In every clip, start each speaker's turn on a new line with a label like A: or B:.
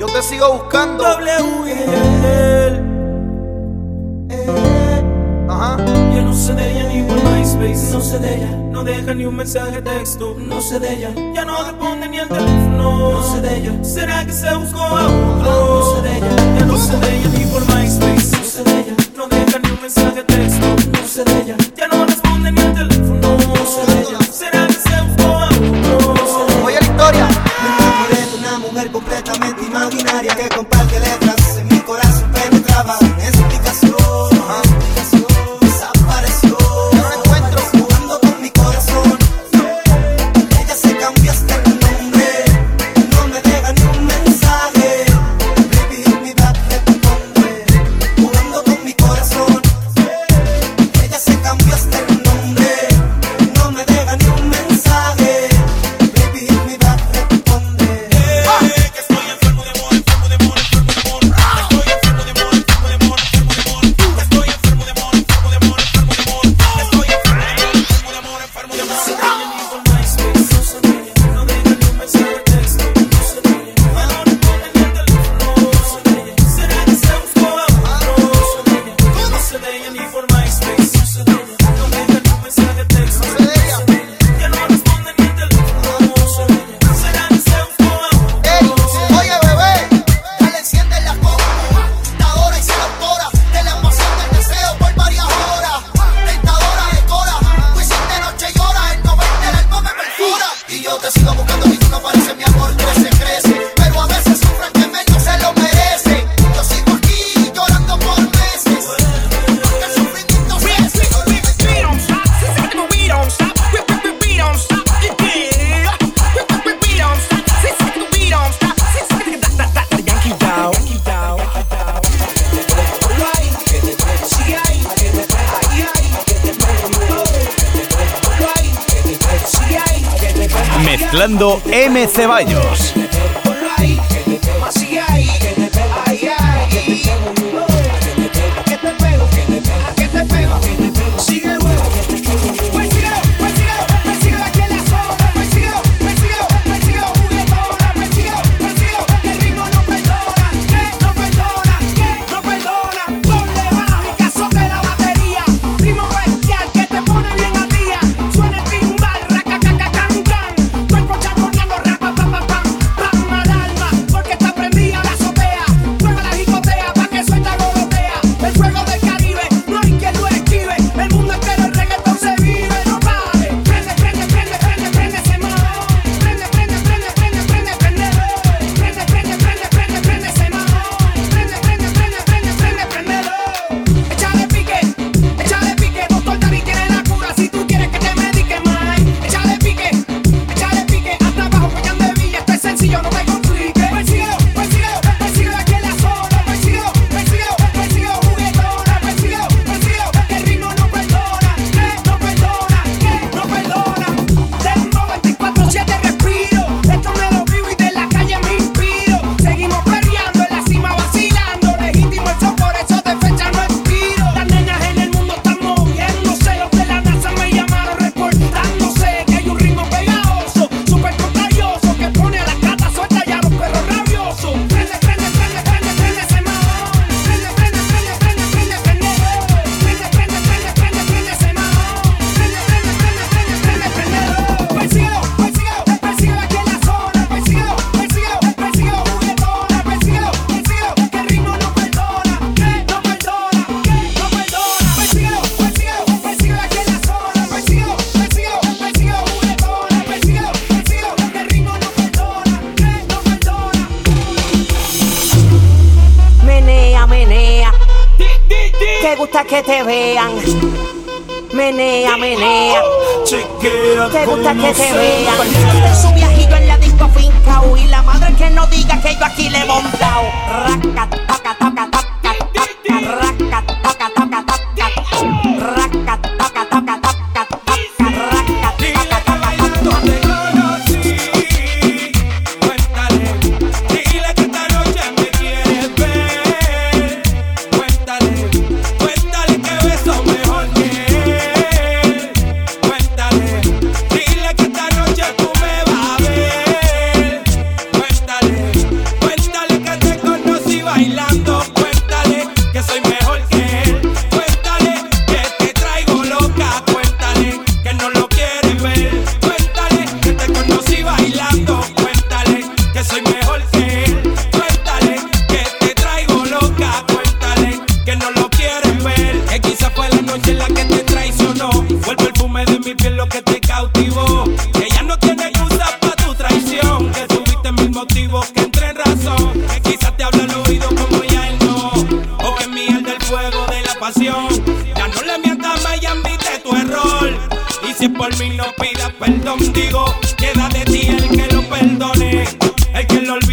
A: Yo te sigo buscando.
B: W.
A: Ajá.
B: Ya no sé de ella ni por MySpace. No sé de ella. No deja ni un mensaje texto. No sé de ella. Ya no responde ni el teléfono. No sé de ella. ¿Será que se buscó a otro? No sé de ella. Ya no sé de ella ni por MySpace. No sé de ella. No deja ni un mensaje texto. No sé de ella. Ya no responde ni al teléfono. No sé de ella. ¿Será que se buscó a otro? No sé de ella.
A: Oye,
C: completamente imaginaria que con comparte letras en mi corazón penetraba sin explicación.
D: mezclando M. Ceballos.
E: que te
F: vean. Menea, menea.
B: Chiquera,
F: te gusta que te vean. Este su viajillo en la disco finca y la madre que no diga que yo aquí le he montado.
B: Rácate. fuego de la pasión. Ya no le mientas más y admite tu error. Y si es por mí no pidas perdón, digo, queda de ti el que lo perdone, el que lo olvide.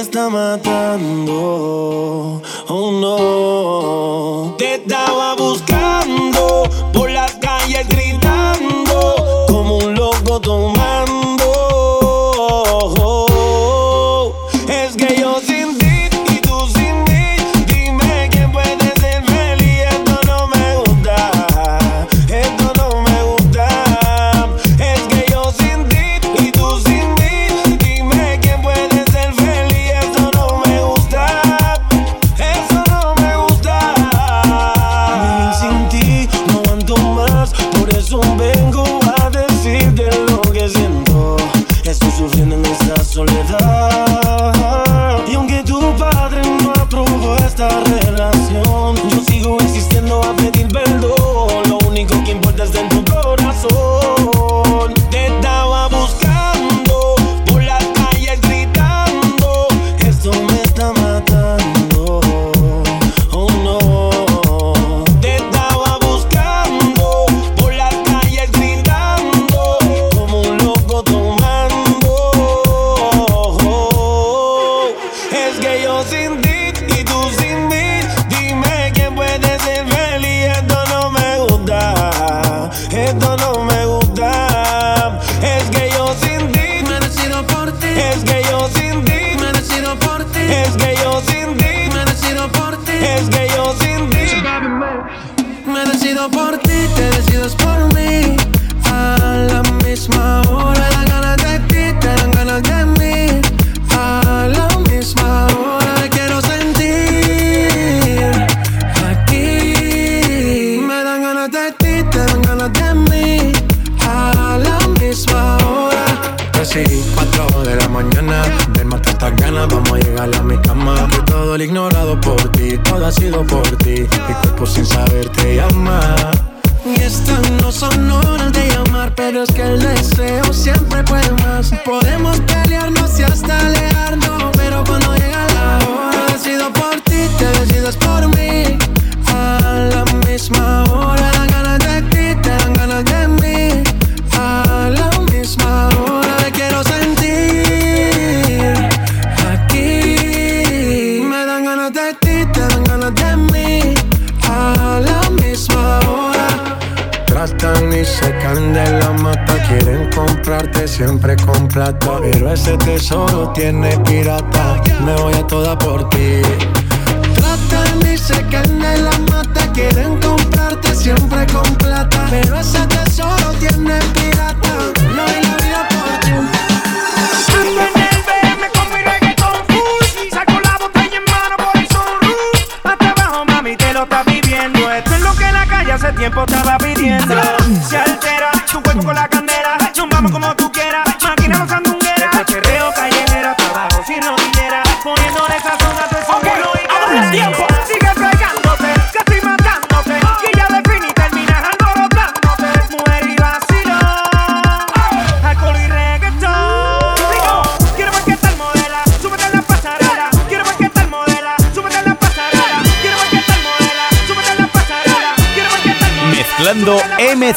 G: Está matando.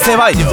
H: Ceballos.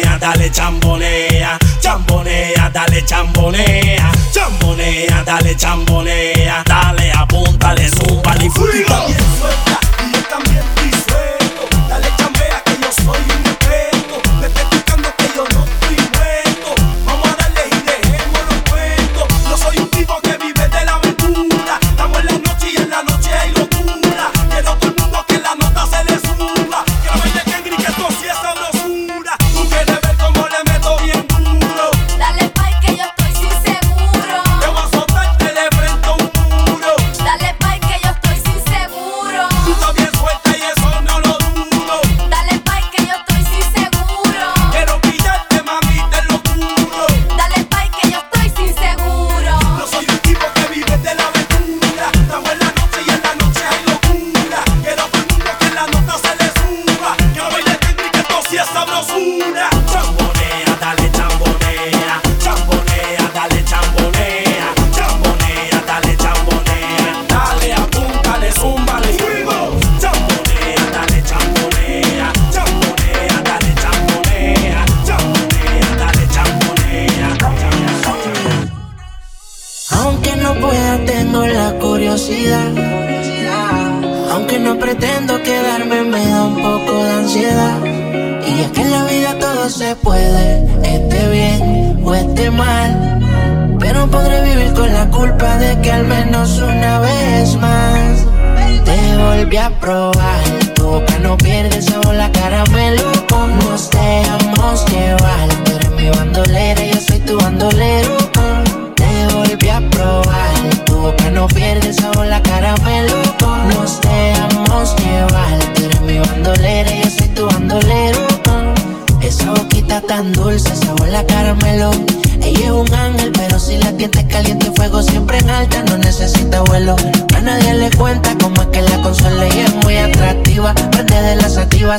B: dale
C: chambonea, chambonea, dale chambonea, chambonea, dale chambonea, dale apúntale, zumba y.
B: Y yo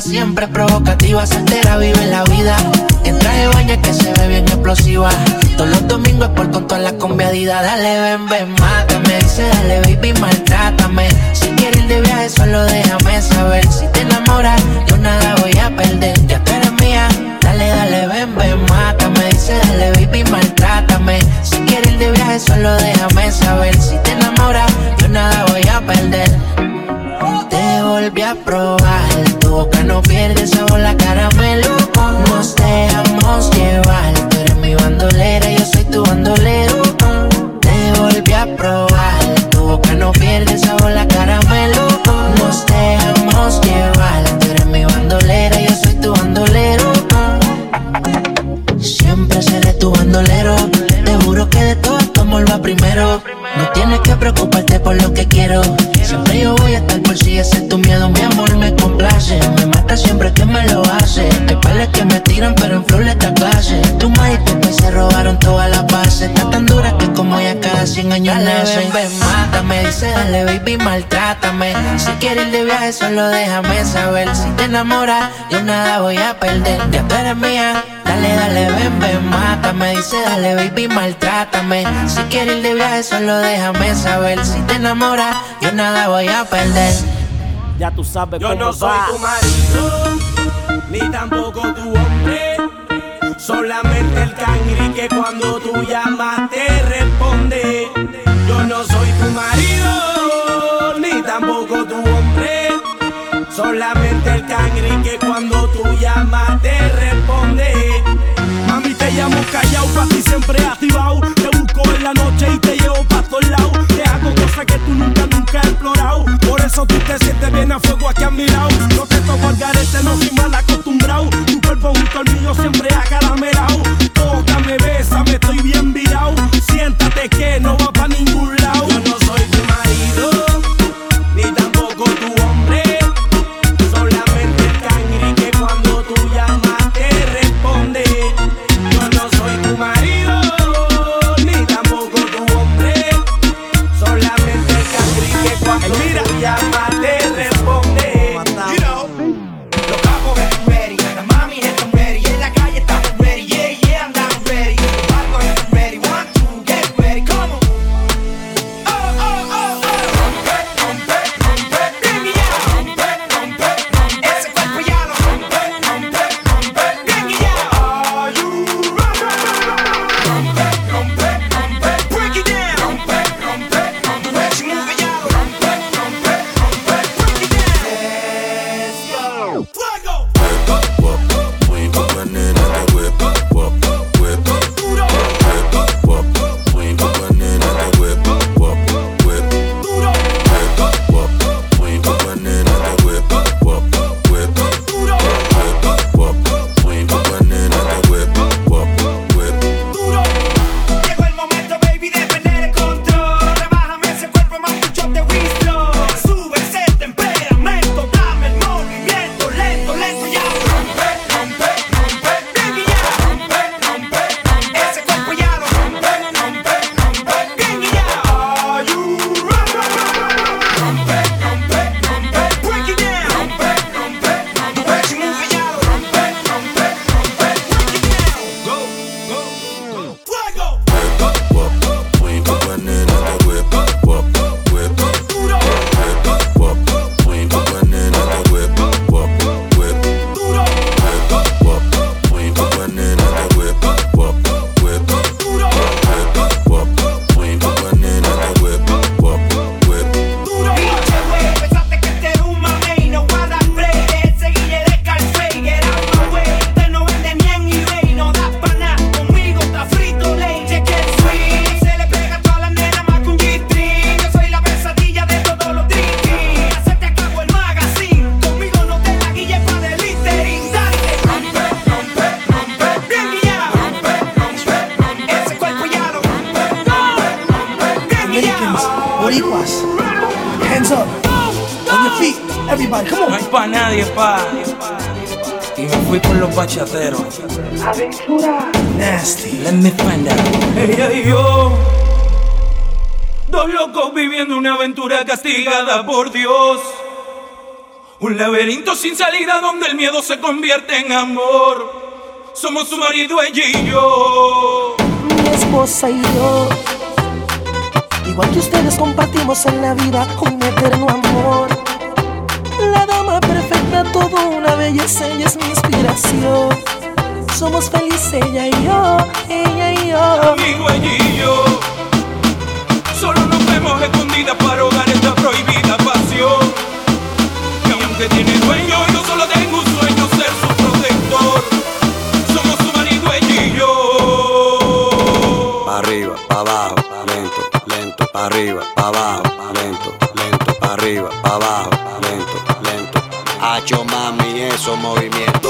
I: sativa, siempre provocativa, soltera vive la vida. En traje es que se ve bien explosiva. Todos los domingos por con todas las conviadidas. Dale, ven, ven, mátame. Dice, dale, baby, maltrátame. Si quieres ir de viaje, solo déjame saber. Si te enamoras, yo nada voy a perder. Ya tú eres mía. Dale, dale, ven, ven, mátame. Dice, dale, baby, maltrátame. Si quieres ir de viaje, solo déjame saber. Volví a probar. Tu boca no pierde sabor, la caramelo. Nos dejamos llevar. Tú eres mi bandolera, yo soy tu bandolero. Te volví a probar. Tu boca no pierde sabor, la caramelo. Nos dejamos llevar. Tú eres mi bandolera, yo soy tu bandolero. Siempre seré tu bandolero. Te juro que de todo tu amor va primero. Por lo que quiero. Siempre yo voy a estar por si ese es tu miedo. Mi amor me complace. Me mata siempre que me lo hace. Hay pales que me tiran, pero en flor esta clase. Tu madre y tu se robaron toda la base. Está tan dura que como ya cada 100 años nace. Ven, ven, mátame. Dice, dale, baby, maltrátame. Si quieres ir de viaje, solo déjame saber. Si te enamoras, yo nada voy a perder. Ya tú eres mía. Dale, dale, ven, ven, mátame. Dice, dale, baby, maltrátame. Si quieres ir de viaje, solo déjame saber. Si te enamoras, yo nada voy a perder.
C: Ya tú sabes
B: Yo
C: cómo
B: no soy
C: va.
B: tu marido, ni tampoco tu hombre. Solamente el cangri que cuando tú llamas pa' ti siempre activado. Te busco en la noche y te llevo pa' todos lados. Te hago cosas que tú nunca, nunca has explorado. Por eso tú te sientes bien a fuego aquí a mi lado. No te toco al garete, no soy mal acostumbrado. Tu cuerpo junto al mío siempre acaramelado. Tócame, bésame, estoy bien virado. Sin salida donde el miedo se convierte en amor. Somos su marido, ella y yo.
J: mi esposa y yo. Igual que ustedes compartimos en la vida un eterno amor. La dama perfecta, toda una belleza, ella es mi inspiración. Somos felices ella y yo, ella y yo.
B: Amigo, ella y yo. Solo nos vemos escondidas para ahogar esta prohibida. Aunque tiene dueño, yo solo tengo un sueño, ser su protector. Somos su marido, y yo.
K: Pa' arriba, pa' abajo, lento, lento, pa' arriba, pa' abajo, lento, lento, pa' arriba, pa' abajo, lento, lento. Hacho mami, esos movimientos.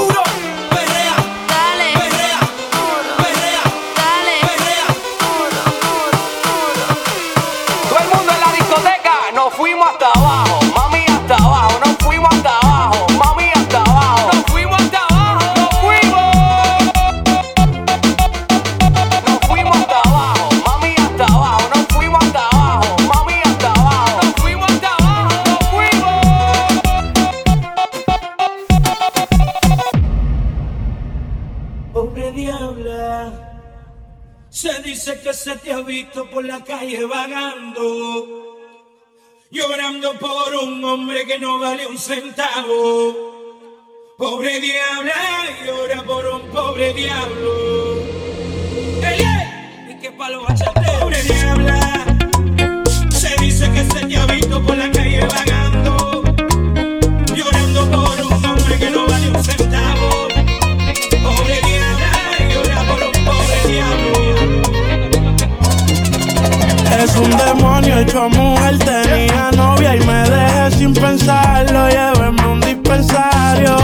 B: Visto por la calle vagando, llorando por un hombre que no vale un centavo. Pobre diabla, llora por un pobre diablo. ¡Ey, ey! Y que palo bachateo. Pobre diabla, se dice que se te ha visto por la calle vagando, un
L: demonio hecho mujer, tenía novia y me dejé sin pensarlo. Llévenme un dispensario.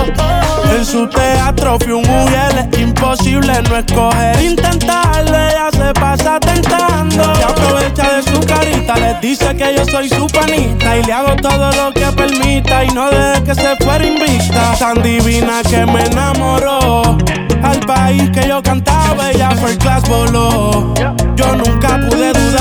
L: En su teatro fui un mujer, es imposible no escoger, intentarlo. Ella se pasa tentando. Se aprovecha de su carita, les dice que yo soy su panita. Y le hago todo lo que permita y no deje que se fuera invicta. Tan divina que me enamoró. Al país que yo cantaba, ella fue class voló. Yo nunca pude dudar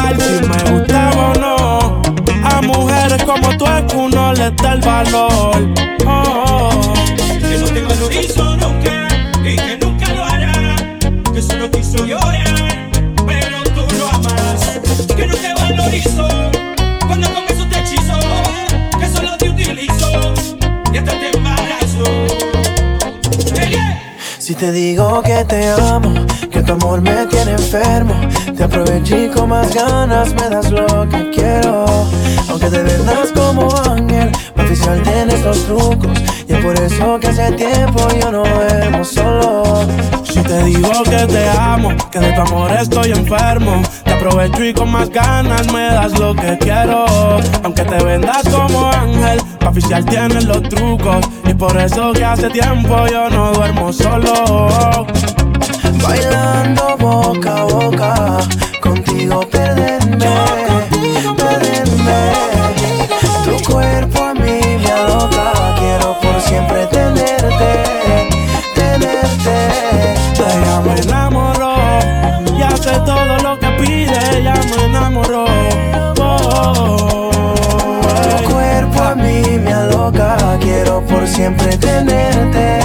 L: uno les da el valor. Oh.
B: Que no te valorizo nunca y que nunca lo hará. Que solo quiso llorar, pero tú lo amas. Que no te valorizo cuando comienzo te hechizo. Que solo te utilizo y hasta te embarazo.
L: Si te digo que te amo, tu amor me tiene enfermo, te aproveché con más ganas me das lo que quiero. Aunque te vendas como ángel, oficial tienes los trucos. Y es por eso que hace tiempo yo no duermo solo. Si te digo que te amo, que de tu amor estoy enfermo, te aprovecho y con más ganas me das lo que quiero. Aunque te vendas como ángel, pa' oficial tienes los trucos. Y por eso que hace tiempo yo no duermo solo. Bailando boca a boca, contigo perderme, perderme. Tu cuerpo a mí me aloca, quiero por siempre tenerte, tenerte. Ella me enamoró y hace todo lo que pide, ella me enamoró. Oh, tu cuerpo a mí me aloca, quiero por siempre tenerte.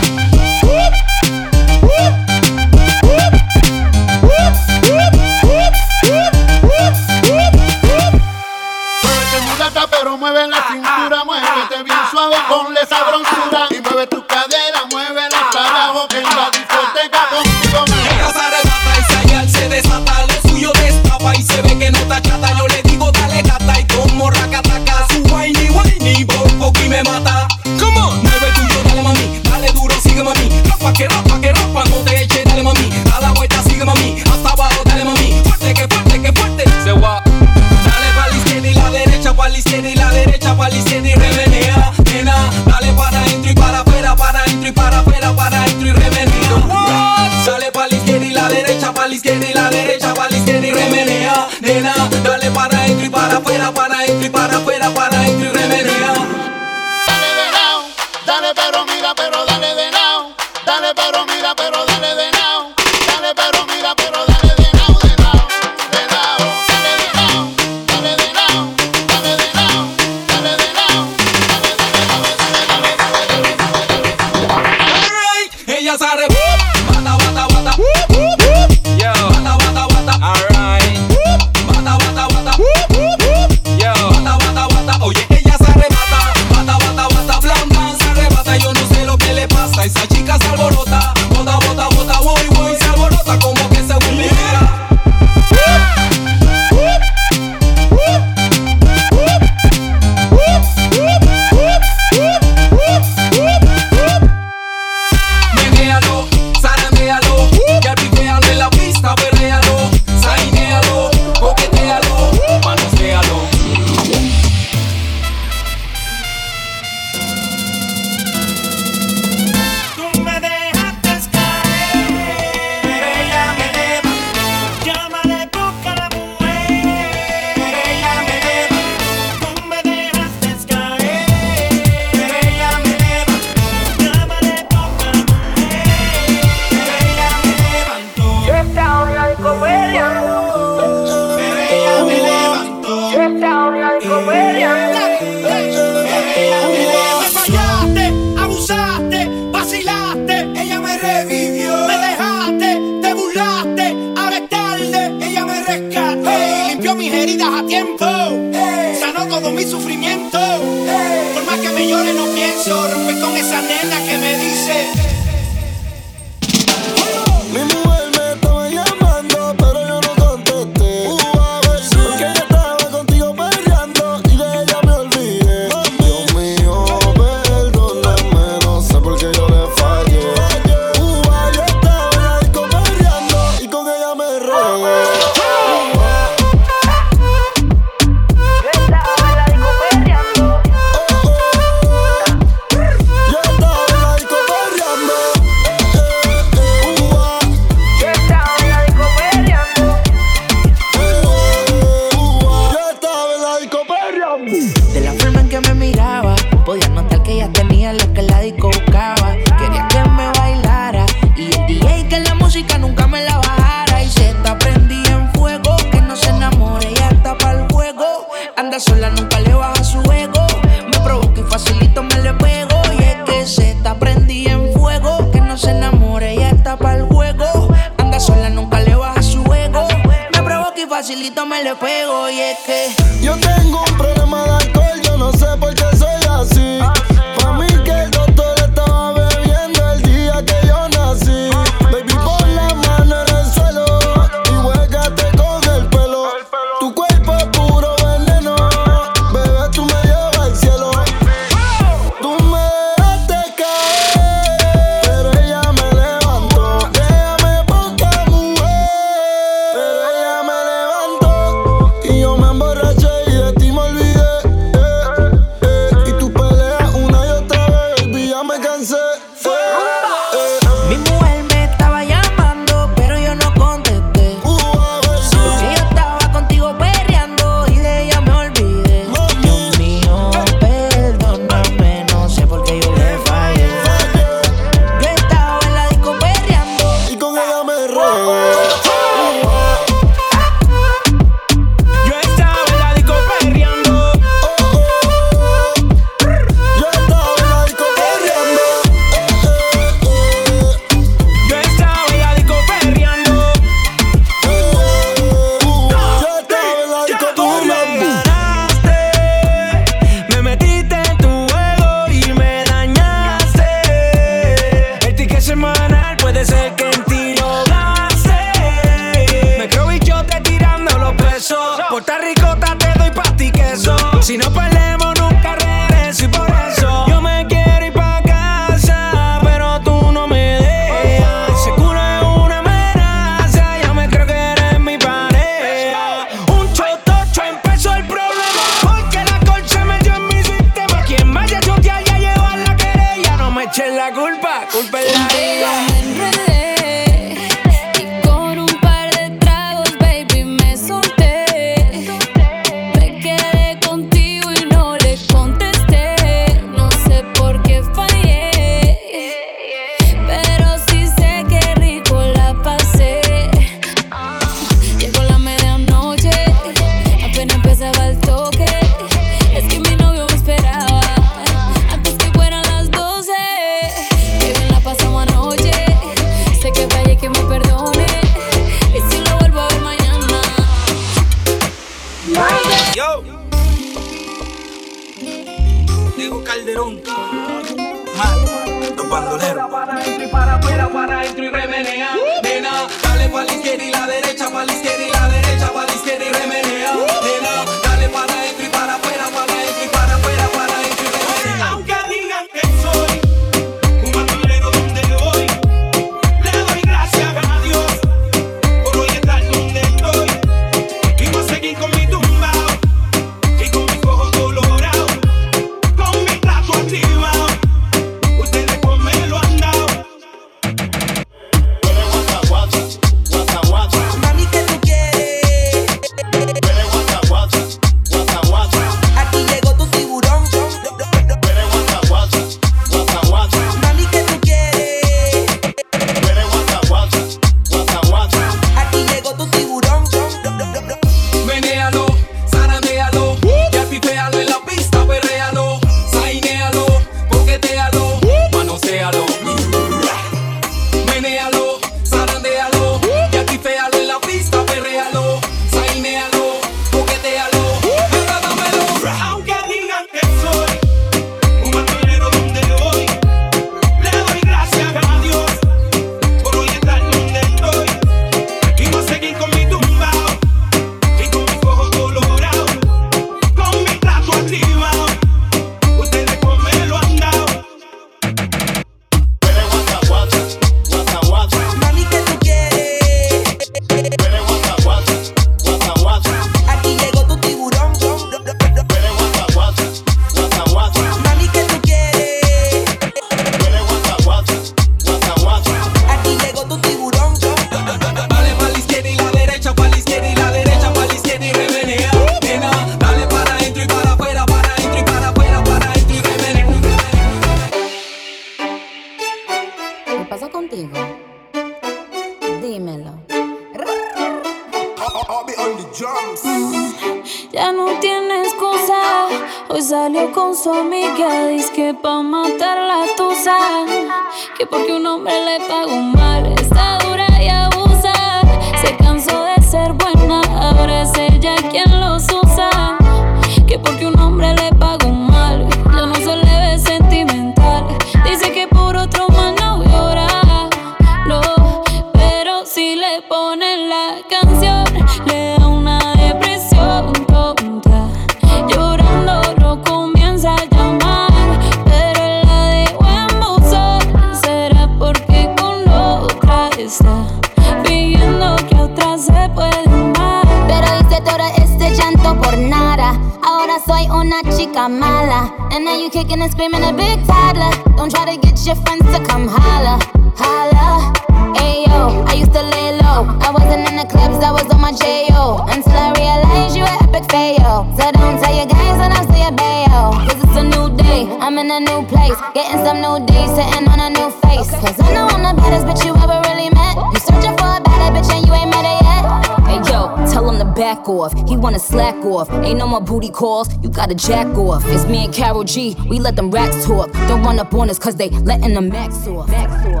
M: off. Ain't no more booty calls, you gotta jack off. It's me and Carol G, we let them racks talk. Don't run up on us cause they letting the max off. Max off.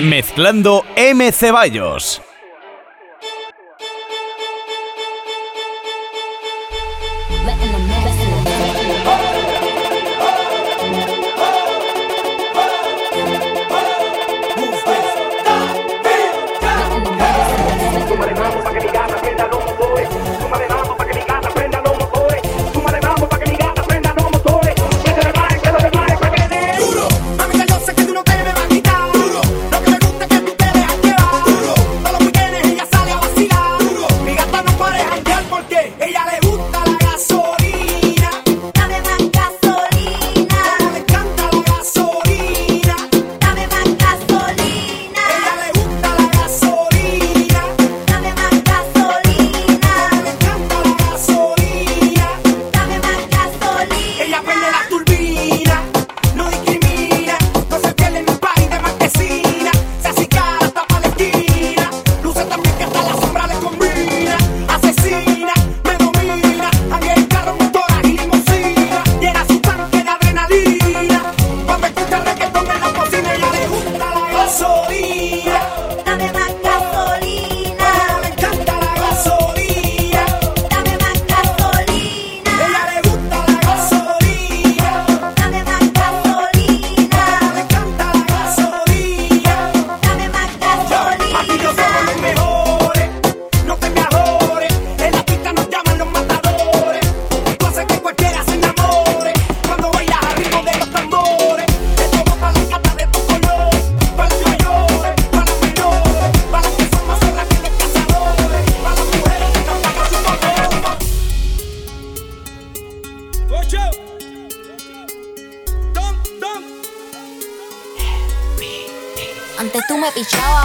D: Mezclando M. Ceballos.
N: y
O: chao.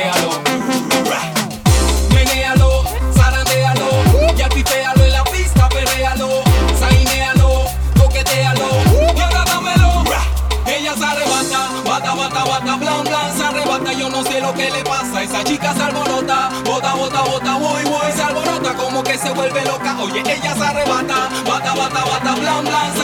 O: menealo. Menealo, zarandealo, ya tipealo en la pista, perrealo, sainealo, coquetealo, y ahora dámelo. Ella se arrebata, bata, bata, bata, blan, blan, se arrebata, yo no sé lo que le pasa, esa chica se alborota, bota, bota, bota, voy, voy, se alborota, como que se vuelve loca, oye, ella se arrebata, bata, bata, bata, blan, blan,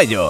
P: Mezclando M. Ceballos.